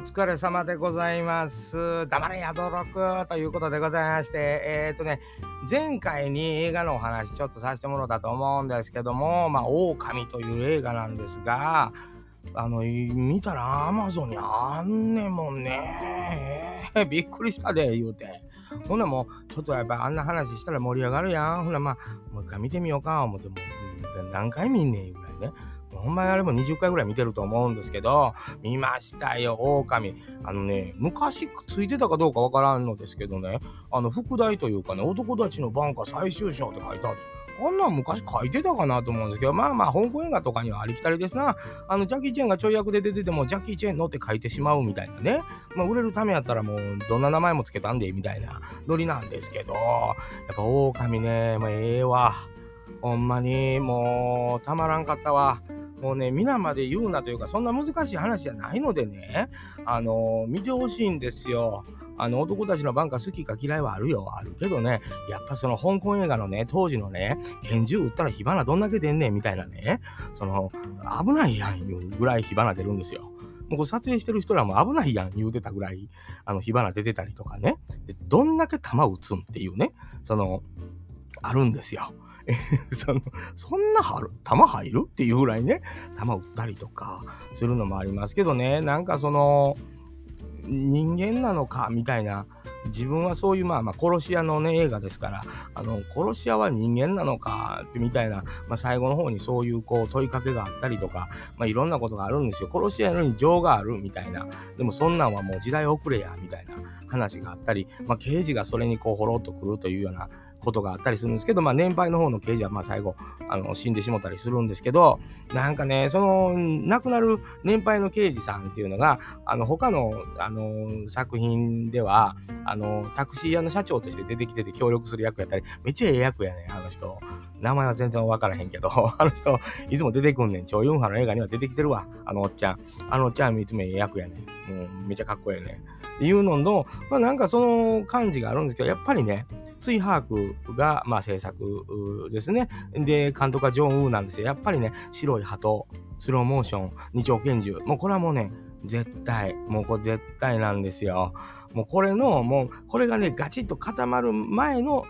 お疲れ様でございます。黙れや登録ということでございまして、えっ、ー、とね、前回に映画のお話ちょっとさせてもらったと思うんですけども、まあ、狼という映画なんですが、あの、見たらアマゾンにあんねんもんね。びっくりしたで、言うて。ほんなもう、ちょっとやっぱあんな話したら盛り上がるやん。ほなまあ、もう一回見てみようか、思ってもう、何回見んねん、ぐらいね。ほんまにあれも20回ぐらい見てると思うんですけど、見ましたよ、狼。あのね、昔くっついてたかどうかわからんのですけどね、あの、副題というかね、男たちのバンカー最終章って書いてある。あんなん昔書いてたかなと思うんですけど、まあまあ、香港映画とかにはありきたりですな。あの、ジャッキー・チェンがちょい役で出てても、ジャッキー・チェンのって書いてしまうみたいなね。まあ、売れるためやったらもう、どんな名前もつけたんで、みたいなノリなんですけど、やっぱ、狼ね、まあ、ええわ。ほんまに、もう、たまらんかったわ。もうね、皆まで言うなというか、そんな難しい話じゃないのでね、あの、見てほしいんですよ。あの男たちのバンカー好きか嫌いはあるよ。あるけどね、やっぱその香港映画のね、当時のね、拳銃撃ったら火花どんだけ出んねんみたいなね、その、危ないやんいうぐらい火花出るんですよ。もうこ撮影してる人らも危ないやん言うてたぐらい、あの火花出てたりとかね。でどんだけ弾撃つんっていうね、その、あるんですよ。そのそんなはる弾入るっていうぐらいね弾撃ったりとかするのもありますけどね。なんかその人間なのかみたいな自分はそういうまあまあ殺し屋のね映画ですからあの殺し屋は人間なのかってみたいな、まあ、最後の方にそういうこう問いかけがあったりとか、まあ、いろんなことがあるんですよ。殺し屋のに情があるみたいな。でもそんなんはもう時代遅れやみたいな話があったり、まあ、刑事がそれにこうほろっとくるというようなことがあったりするんですけど、まあ、年配の方の刑事はまあ最後あの死んでしもたりするんですけどなんかねその亡くなる年配の刑事さんっていうのがあの他のあの作品ではあのタクシー屋の社長として出てきてて協力する役やったりめっちゃええ役やねあの人。名前は全然わからへんけど あの人いつも出てくんねん。超ユンハの映画には出てきてるわあのおっちゃん。あのおっちゃんいつもええ役やねん。めっちゃかっこええねん。っていうのの、まあ、なんかその感じがあるんですけどやっぱりねツイハークが、まあ、制作ですね。で、監督はジョン・ウーなんですよ。やっぱりね、白い鳩、スローモーション、二丁拳銃。もうこれはもうね、絶対、もうこれ絶対なんですよ。もうこれの、もう、これがね、ガチッと固まる前の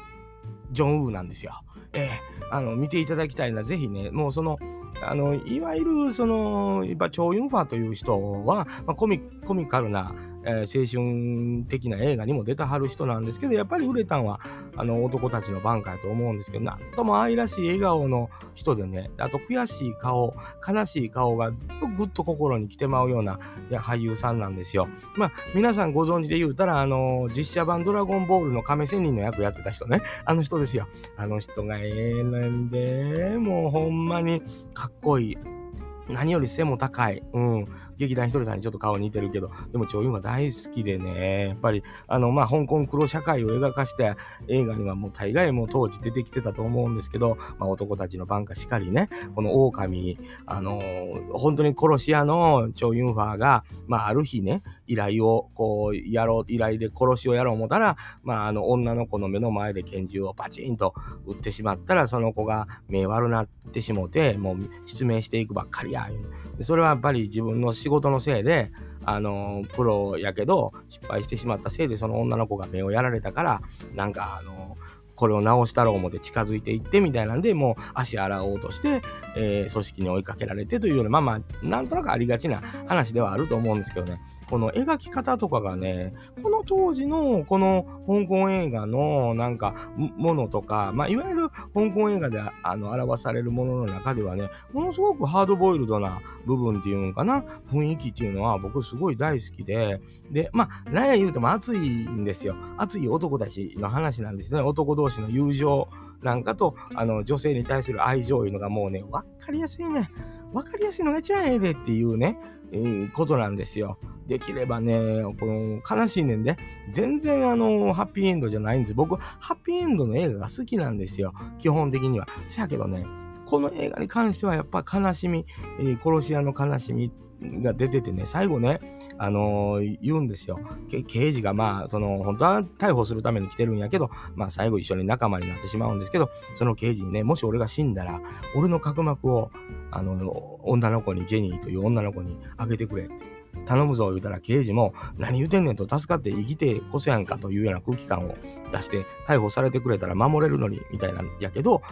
ジョン・ウーなんですよ。ええー、あの、見ていただきたいな、ぜひね、もうその、あの、いわゆる、その、やっぱ、チョウ・ユンファという人は、まあ、コミコミカルな、えー、青春的な映画にも出たはる人なんですけど、やっぱり売れたんは、あの、男たちのバンカーと思うんですけど、なんとも愛らしい笑顔の人でね、あと悔しい顔、悲しい顔がぐっと心に来てまうような俳優さんなんですよ。まあ、皆さんご存知で言うたら、あの、実写版ドラゴンボールの亀仙人の役やってた人ね、あの人ですよ。あの人がええなんで、もうほんまにかっこいい。何より背も高い。うん。劇団ひとりさんにちょっと顔似てるけど、でも超優が大好きでね、やっぱり、あの、まあ、香港黒社会を描かした映画にはもう大概もう当時出てきてたと思うんですけど、まあ、男たちの番下しかりね、この狼、あの本当に殺し屋の超ユンファーが、まあ、ある日ね、依頼をこう、やろう、依頼で殺しをやろう思ったら、まあ、あの、女の子の目の前で拳銃をパチンと撃ってしまったら、その子が目悪なってしもて、もう失明していくばっかりや。それはやっぱり自分の仕事のせいで、あの、プロやけど、失敗してしまったせいで、その女の子が目をやられたから、なんか、あの、これを直したろう思って近づいていってみたいなんで、もう足洗おうとして、えー、組織に追いかけられてというような、まあまあ、なんとなくありがちな話ではあると思うんですけどね、この描き方とかがね、この当時のこの香港映画のなんかものとか、まあ、いわゆる香港映画であの表されるものの中ではね、ものすごくハードボイルドな部分っていうのかな、雰囲気っていうのは僕すごい大好きで、で、まあ、何や言うても熱いんですよ。熱い男たちの話なんですね。男同士の友情なんかと、あの、女性に対する愛情いうのがもうね、分かりやすいね。分かりやすいのが一番ええでっていうね、えー、ことなんですよ。できればね、この悲しいねんで、全然あの、ハッピーエンドじゃないんです。僕、ハッピーエンドの映画が好きなんですよ。基本的には。せやけどね、この映画に関してはやっぱ悲しみ、えー、殺し屋の悲しみが出ててね、最後ね、あのー、言うんですよ。刑事がまあ、その、本当は逮捕するために来てるんやけど、まあ最後一緒に仲間になってしまうんですけど、その刑事にね、もし俺が死んだら、俺の角膜を、あの、女の子に、ジェニーという女の子にあげてくれって。頼むぞ言うたら刑事も何言うてんねんと助かって生きてこそやんかというような空気感を出して逮捕されてくれたら守れるのにみたいなんやけど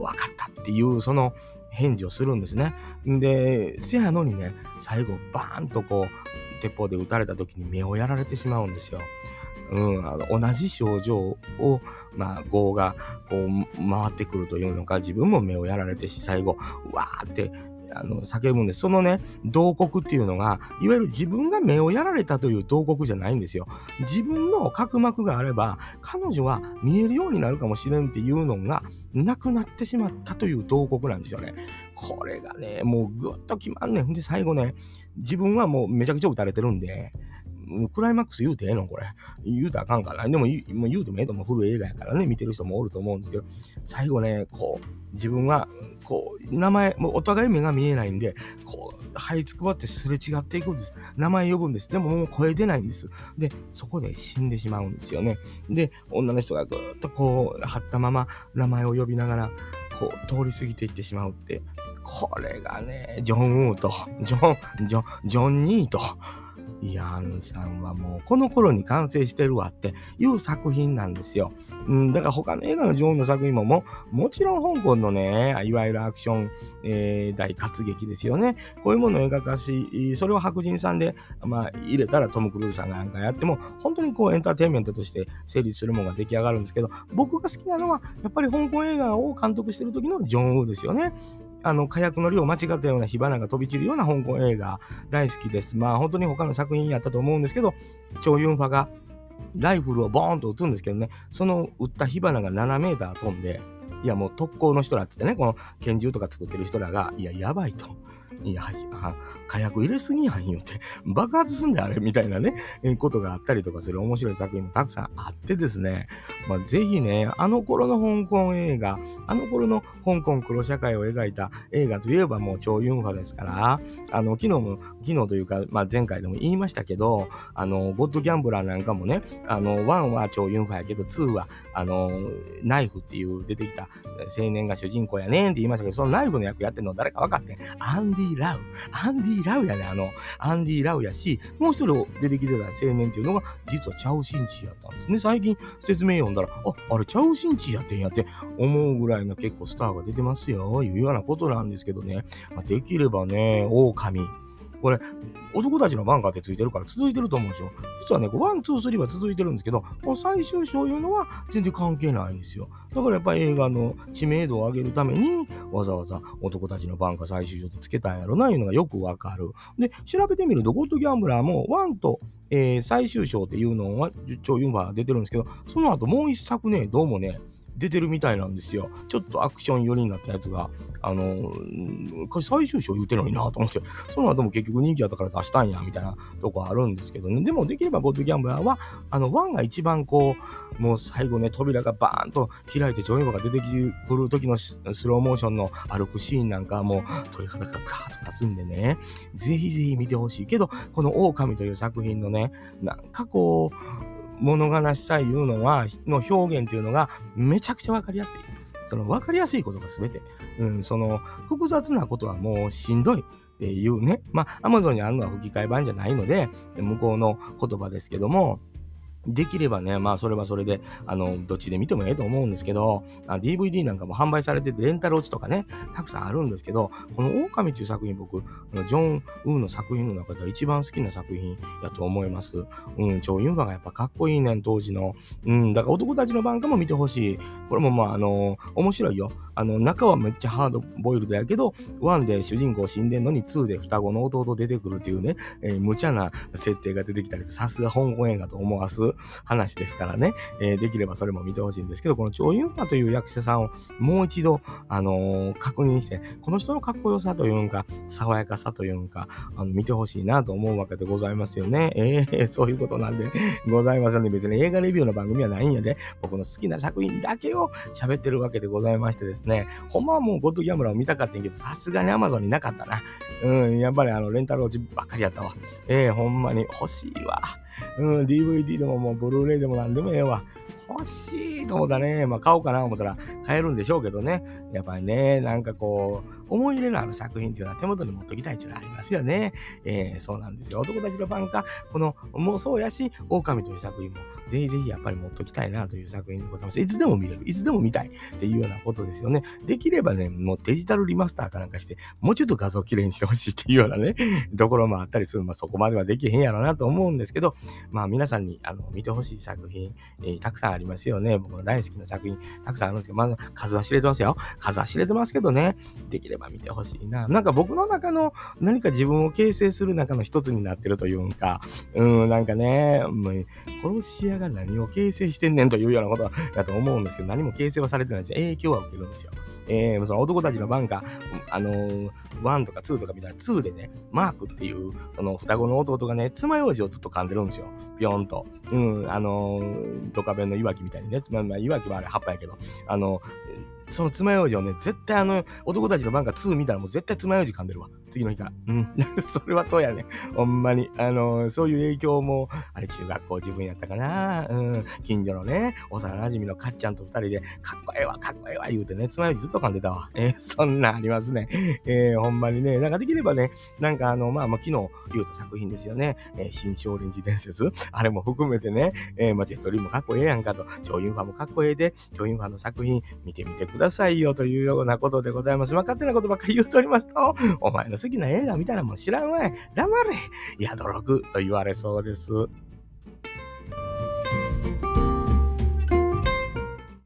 分かったっていうその返事をするんですね。で、せやのにね、最後バーンとこう鉄砲で撃たれた時に目をやられてしまうんですよ。うん、あの同じ症状を、まあ、業がこう回ってくるというのか、自分も目をやられてし、最後、わーってあの叫ぶんです。そのね、慟哭っていうのが、いわゆる自分が目をやられたという慟哭じゃないんですよ。自分の角膜があれば、彼女は見えるようになるかもしれんっていうのが、なくなってしまったという慟哭なんですよね。これがね、もうぐっと決まんねん。で、最後ね、自分はもうめちゃくちゃ撃たれてるんで、クライマックス言うてええのこれ。言うたらあかんかな。でも言う言うてもええと思う。古い映画やからね、見てる人もおると思うんですけど、最後ね、こう、自分は、こう、名前、もうお互い目が這いないんで、こう、這いつくばってすれ違っていくんです。名前呼ぶんです。でももう声出ないんです。で、そこで死んでしまうんですよね。で、女の人がぐーっとこう、張ったまま名前を呼びながら、こう、通り過ぎていってしまうって、これがね、ジョン・ウーと、ジョン、ジョン、ジョン・ニーと、ヤンさんはもうこの頃に完成してるわっていう作品なんですよ。うん、だから他の映画の女王の作品もももちろん香港のね、いわゆるアクション、えー、大活劇ですよね。こういうものを映画化し、それを白人さんで、まあ、入れたらトム・クルーズさんがなんかやっても、本当にこうエンターテインメントとして成立するものが出来上がるんですけど、僕が好きなのは、やっぱり香港映画を監督してる時のジョン・ウーですよね。あの火薬の量を間違ったような火花が飛び散るような香港映画大好きです。まあ本当に他の作品やったと思うんですけど、チョユンファがライフルをボーンと撃つんですけどね、その撃った火花が7メーター飛んで、いやもう特攻の人らっつってね、この拳銃とか作ってる人らが、いや、やばいと。いや、あ火薬入れすぎやん言うて、爆発すんだあれみたいなね、えことがあったりとかする面白い作品もたくさんあってですね、まあ、ぜひね、あの頃の香港映画、あの頃の香港黒社会を描いた映画といえばもう超ユンファですから、あの、昨日も、昨日というか、まあ、前回でも言いましたけど、あの、ゴッドギャンブラーなんかもね、あの、1は超ユンファやけど、2は、あの、ナイフっていう出てきた青年が主人公やねんって言いましたけど、そのナイフの役やってんの誰か分かって。アンディ・ラウ。アンディ・ラウやね、あの、アンディ・ラウやし、もう一人出てきてた青年っていうのが、実はチャウ・シンチーやったんですね。最近説明読んだら、あ、あれチャウ・シンチーやってんやって思うぐらいの結構スターが出てますよ、いうようなことなんですけどね。まあ、できればね、狼。これ、男たちの挽歌ってついてるから続いてると思うんですよ。実はね、 one, two, three は続いてるんですけど、この最終章いうのは全然関係ないんですよ。だからやっぱり映画の知名度を上げるために、わざわざ男たちの挽歌最終章でつけたんやろな、いうのがよくわかる。で、調べてみると、ゴッドギャンブラーも one と、えー、最終章っていうのは、超ユンバー出てるんですけど、その後もう一作ね、どうもね、出てるみたいなんですよ。ちょっとアクション寄りになったやつが、あの、最終章言うてるのになと思って、その後も結局人気あったから出したんや、みたいなとこあるんですけどね。でもできればゴッドギャンブラーは、あの、1が一番こう、もう最後ね、扉がバーンと開いて、ジョイバが出てくる時のスローモーションの歩くシーンなんかもう鳥肌がガーッと立つんでね、ぜひぜひ見てほしいけど、この狼という作品のね、なんかこう、物悲しさいうのは、の表現っていうのがめちゃくちゃわかりやすい。そのわかりやすいことが全て。うん、その複雑なことはもうしんどい。っていうね。まあ、アマゾンにあるのは吹き替え版じゃないので、向こうの言葉ですけども、できればね、まあそれはそれで、あの、どっちで見てもええと思うんですけど、DVD なんかも販売されてて、レンタル落ちとかね、たくさんあるんですけど、この狼っていう作品僕、ジョン・ウーの作品の中では一番好きな作品やと思います。うん、チョ・ユンファがやっぱかっこいいねん、当時の。うん、だから男たちの番かも見てほしい。これもまあ、あの、面白いよ。あの、中はめっちゃハードボイルドやけど、1で主人公死んでんのに2で双子の弟出てくるっていうね、えー、無茶な設定が出てきたりさすが香港映画と思わす話ですからね、えー、できればそれも見てほしいんですけど、この超ユンファという役者さんをもう一度、あのー、確認して、この人のかっこよさというか、爽やかさというか、あの見てほしいなと思うわけでございますよね。えー、そういうことなんでございますんで、別に映画レビューの番組はないんやで、僕の好きな作品だけを喋ってるわけでございましてですね、ねほんまはもうゴッドギャムラーを見たかったんやけど、さすがにアマゾンになかったな。うん、やっぱりあの、レンタル落ちばっかりやったわ。ええー、ほんまに欲しいわ。うん、DVD でももうブルーレイでもなんでもええわ。欲しいと思ったね、まあ買おうかな思ったら買えるんでしょうけどね。やっぱりね、なんかこう、思い入れのある作品っていうのは手元に持っときたいっていうのはありますよね。えー、そうなんですよ。男たちのファンか、この、もうそうやし、狼という作品も、ぜひぜひやっぱり持っときたいなという作品でございます。いつでも見れる。いつでも見たいっていうようなことですよね。できればね、もうデジタルリマスターかなんかして、もうちょっと画像きれいにしてほしいっていうようなね、ところもあったりする。まあそこまではできへんやろなと思うんですけど、まあ皆さんにあの見てほしい作品、えー、たくさんさありますよね。僕の大好きな作品、たくさんあるんですけど、まず数は知れてますよ。数は知れてますけどね、できれば見てほしいな。なんか僕の中の何か自分を形成する中の一つになってるというか、うん、なんかね、もう殺し屋が何を形成してんねんというようなことだと思うんですけど、何も形成はされてないですよ。影響は受けるんですよ。えー、その男たちの番が、あのー、1とか2とか見たら2でね、マークっていう、その双子の弟がね、爪楊枝をずっと噛んでるんですよ。ぴょんと。うん、あのー、ドカベンのいわきみたいにね、まあ、まあ、いわきはあれ葉っぱやけど、あのその爪楊枝をね、絶対あの、男たちの番が2見たらもう絶対爪楊枝噛んでるわ。次の日から。うん。それはそうやね。ほんまに。あの、そういう影響も、あれ中学校自分やったかな。うん。近所のね、幼馴染のかっちゃんと二人で、かっこええわ、かっこええわ言うてね、爪楊枝ずっと噛んでたわ。えー、そんなんありますね。えー、ほんまにね、なんかできればね、なんかあの、まあまあ昨日言うた作品ですよね。えー、新少林寺伝説。あれも含めてね、えー、まあジェットリーもかっこええやんかと、超ユンファもかっこええで、超ユンファの作品見てみてくださいよというようなことでございます。まあ勝手なことばっかり言うとおりますと、お前の好きな映画見たらもう知らんわい。黙れ。宿六と言われそうです。